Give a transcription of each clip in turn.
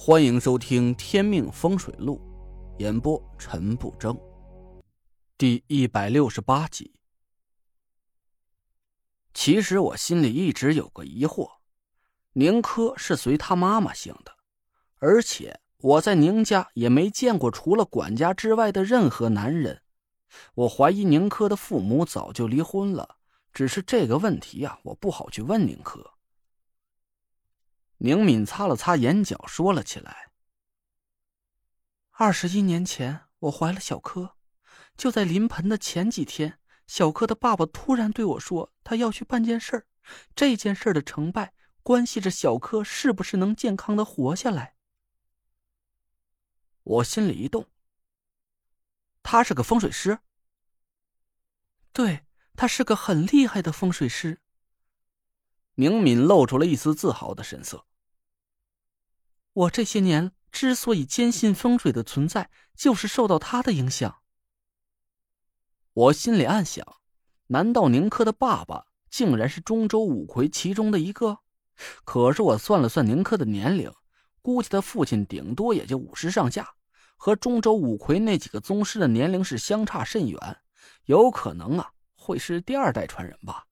欢迎收听《天命风水录》，演播陈不争，第一百六十八集。其实我心里一直有个疑惑：宁珂是随他妈妈姓的，而且我在宁家也没见过除了管家之外的任何男人。我怀疑宁珂的父母早就离婚了，只是这个问题呀，我不好去问宁珂。宁敏擦了擦眼角，说了起来：“二十一年前，我怀了小柯，就在临盆的前几天，小柯的爸爸突然对我说，他要去办件事，这件事的成败关系着小柯是不是能健康的活下来。”我心里一动。他是个风水师。对，他是个很厉害的风水师。宁敏露出了一丝自豪的神色。我这些年之所以坚信风水的存在，就是受到他的影响。我心里暗想：难道宁珂的爸爸竟然是中州五魁其中的一个？可是我算了算宁珂的年龄，估计他父亲顶多也就五十上下，和中州五魁那几个宗师的年龄是相差甚远，有可能啊会是第二代传人吧。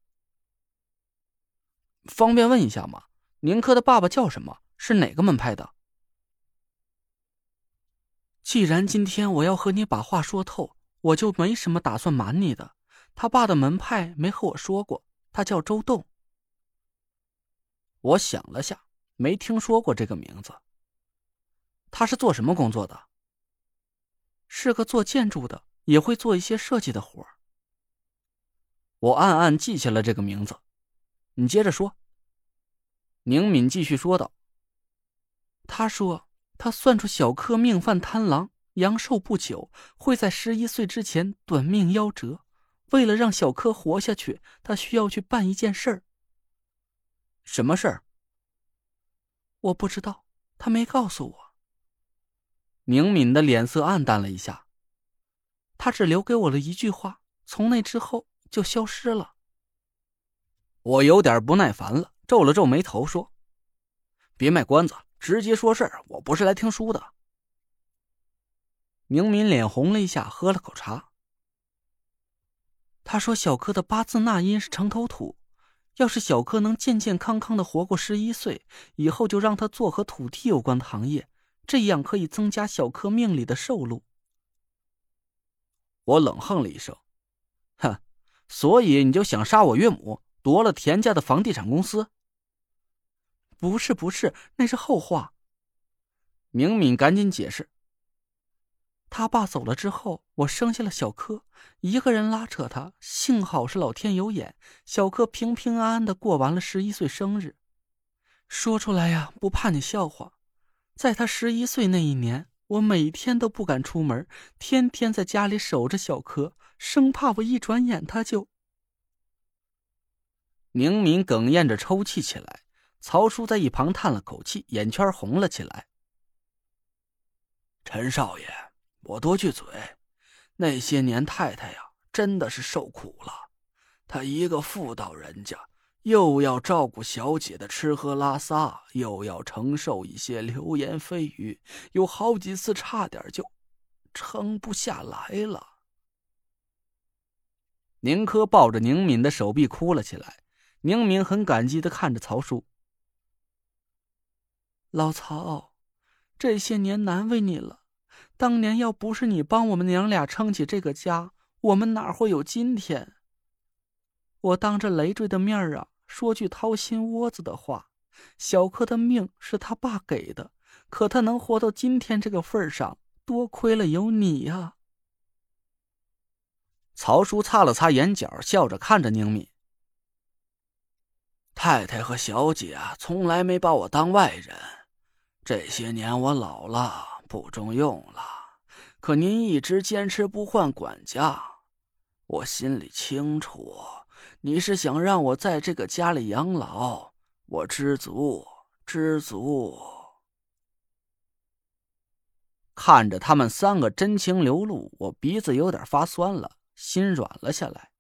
方便问一下吗？宁珂的爸爸叫什么？是哪个门派的？既然今天我要和你把话说透，我就没什么打算瞒你的。他爸的门派没和我说过，他叫周栋。我想了下，没听说过这个名字。他是做什么工作的？是个做建筑的，也会做一些设计的活我暗暗记下了这个名字。你接着说。宁敏继续说道：“他说。”他算出小柯命犯贪狼，阳寿不久，会在十一岁之前短命夭折。为了让小柯活下去，他需要去办一件事儿。什么事儿？我不知道，他没告诉我。宁敏的脸色暗淡了一下，他只留给我了一句话，从那之后就消失了。我有点不耐烦了，皱了皱眉头说：“别卖关子。”直接说事儿，我不是来听书的。宁敏脸红了一下，喝了口茶。他说：“小柯的八字纳音是城头土，要是小柯能健健康康的活过十一岁，以后就让他做和土地有关的行业，这样可以增加小柯命里的寿禄。”我冷哼了一声：“哼，所以你就想杀我岳母，夺了田家的房地产公司？”不是不是，那是后话。明敏赶紧解释。他爸走了之后，我生下了小柯，一个人拉扯他。幸好是老天有眼，小柯平平安安的过完了十一岁生日。说出来呀，不怕你笑话。在他十一岁那一年，我每天都不敢出门，天天在家里守着小柯，生怕我一转眼他就……明敏哽咽着抽泣起来。曹叔在一旁叹了口气，眼圈红了起来。陈少爷，我多句嘴，那些年太太呀，真的是受苦了。她一个妇道人家，又要照顾小姐的吃喝拉撒，又要承受一些流言蜚语，有好几次差点就撑不下来了。宁珂抱着宁敏的手臂哭了起来，宁敏很感激的看着曹叔。老曹，这些年难为你了。当年要不是你帮我们娘俩撑起这个家，我们哪会有今天？我当着累赘的面啊，说句掏心窝子的话：小柯的命是他爸给的，可他能活到今天这个份上，多亏了有你呀。曹叔擦了擦眼角，笑着看着宁敏。太太和小姐啊，从来没把我当外人。这些年我老了，不中用了，可您一直坚持不换管家，我心里清楚，你是想让我在这个家里养老，我知足，知足。看着他们三个真情流露，我鼻子有点发酸了，心软了下来。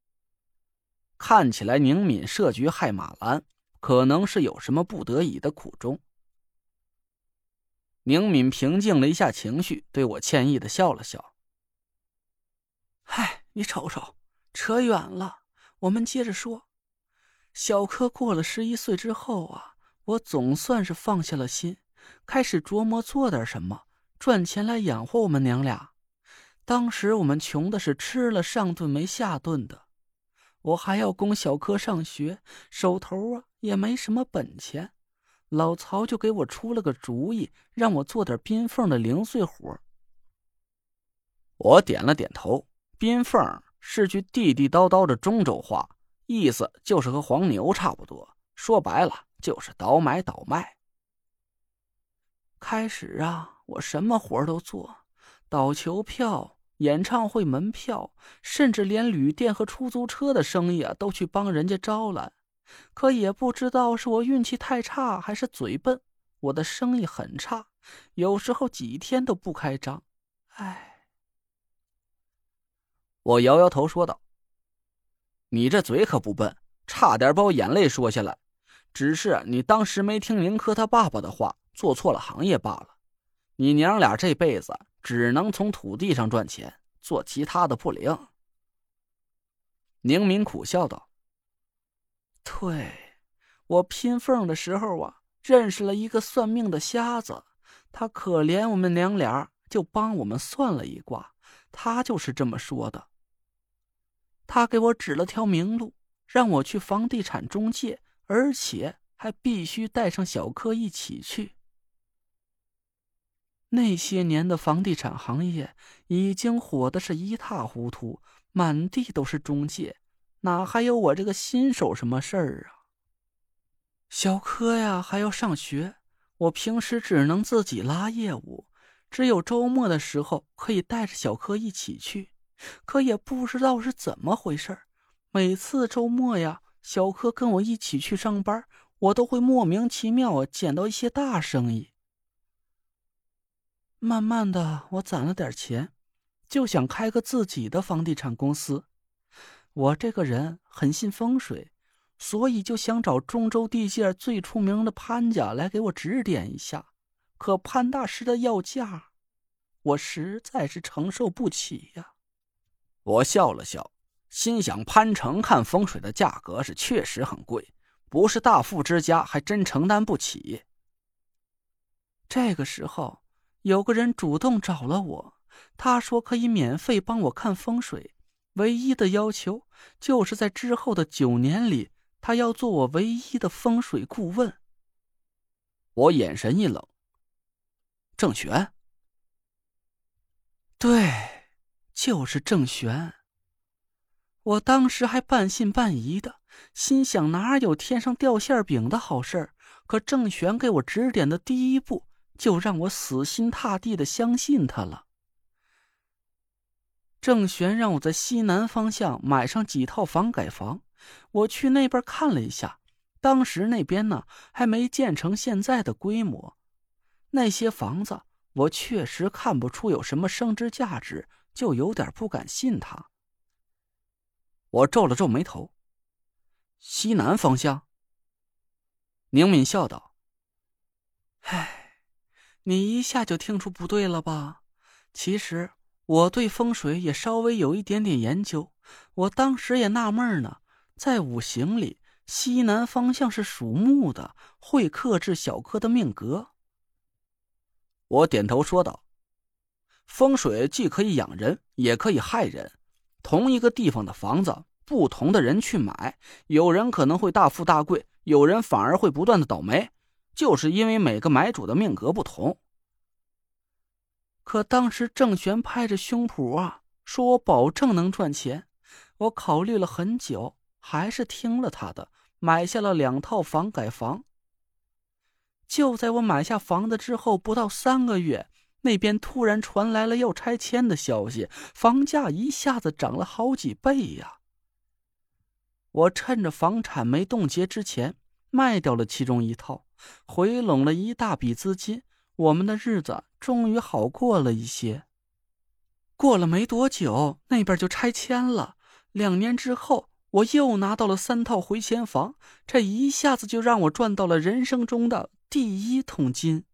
看起来宁敏设局害马兰，可能是有什么不得已的苦衷。宁敏平静了一下情绪，对我歉意的笑了笑。嗨，你瞅瞅，扯远了。我们接着说，小柯过了十一岁之后啊，我总算是放下了心，开始琢磨做点什么，赚钱来养活我们娘俩。当时我们穷的是吃了上顿没下顿的，我还要供小柯上学，手头啊也没什么本钱。老曹就给我出了个主意，让我做点冰缝的零碎活。我点了点头。冰缝是句地地道道的中州话，意思就是和黄牛差不多。说白了，就是倒买倒卖。开始啊，我什么活都做，倒球票、演唱会门票，甚至连旅店和出租车的生意啊，都去帮人家招揽。可也不知道是我运气太差，还是嘴笨，我的生意很差，有时候几天都不开张。唉，我摇摇头说道：“你这嘴可不笨，差点把我眼泪说下来。只是你当时没听宁科他爸爸的话，做错了行业罢了。你娘俩这辈子只能从土地上赚钱，做其他的不灵。”宁敏苦笑道。对，我拼缝的时候啊，认识了一个算命的瞎子，他可怜我们娘俩，就帮我们算了一卦。他就是这么说的。他给我指了条明路，让我去房地产中介，而且还必须带上小柯一起去。那些年的房地产行业已经火的是一塌糊涂，满地都是中介。哪还有我这个新手什么事儿啊？小柯呀，还要上学，我平时只能自己拉业务，只有周末的时候可以带着小柯一起去。可也不知道是怎么回事每次周末呀，小柯跟我一起去上班，我都会莫名其妙啊捡到一些大生意。慢慢的，我攒了点钱，就想开个自己的房地产公司。我这个人很信风水，所以就想找中州地界最出名的潘家来给我指点一下。可潘大师的要价，我实在是承受不起呀。我笑了笑，心想：潘成看风水的价格是确实很贵，不是大富之家还真承担不起。这个时候，有个人主动找了我，他说可以免费帮我看风水。唯一的要求就是在之后的九年里，他要做我唯一的风水顾问。我眼神一冷。郑玄，对，就是郑玄。我当时还半信半疑的，心想哪有天上掉馅饼的好事儿？可郑玄给我指点的第一步，就让我死心塌地的相信他了。郑玄让我在西南方向买上几套房改房，我去那边看了一下，当时那边呢还没建成现在的规模，那些房子我确实看不出有什么升值价值，就有点不敢信他。我皱了皱眉头，西南方向。宁敏笑道：“唉，你一下就听出不对了吧？其实……”我对风水也稍微有一点点研究，我当时也纳闷呢，在五行里，西南方向是属木的，会克制小柯的命格。我点头说道：“风水既可以养人，也可以害人。同一个地方的房子，不同的人去买，有人可能会大富大贵，有人反而会不断的倒霉，就是因为每个买主的命格不同。”可当时郑玄拍着胸脯啊，说我保证能赚钱。我考虑了很久，还是听了他的，买下了两套房改房。就在我买下房子之后，不到三个月，那边突然传来了要拆迁的消息，房价一下子涨了好几倍呀。我趁着房产没冻结之前，卖掉了其中一套，回笼了一大笔资金。我们的日子终于好过了一些。过了没多久，那边就拆迁了。两年之后，我又拿到了三套回迁房，这一下子就让我赚到了人生中的第一桶金。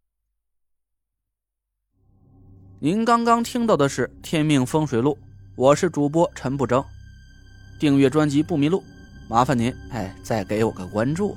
您刚刚听到的是《天命风水录》，我是主播陈不争。订阅专辑不迷路，麻烦您哎，再给我个关注。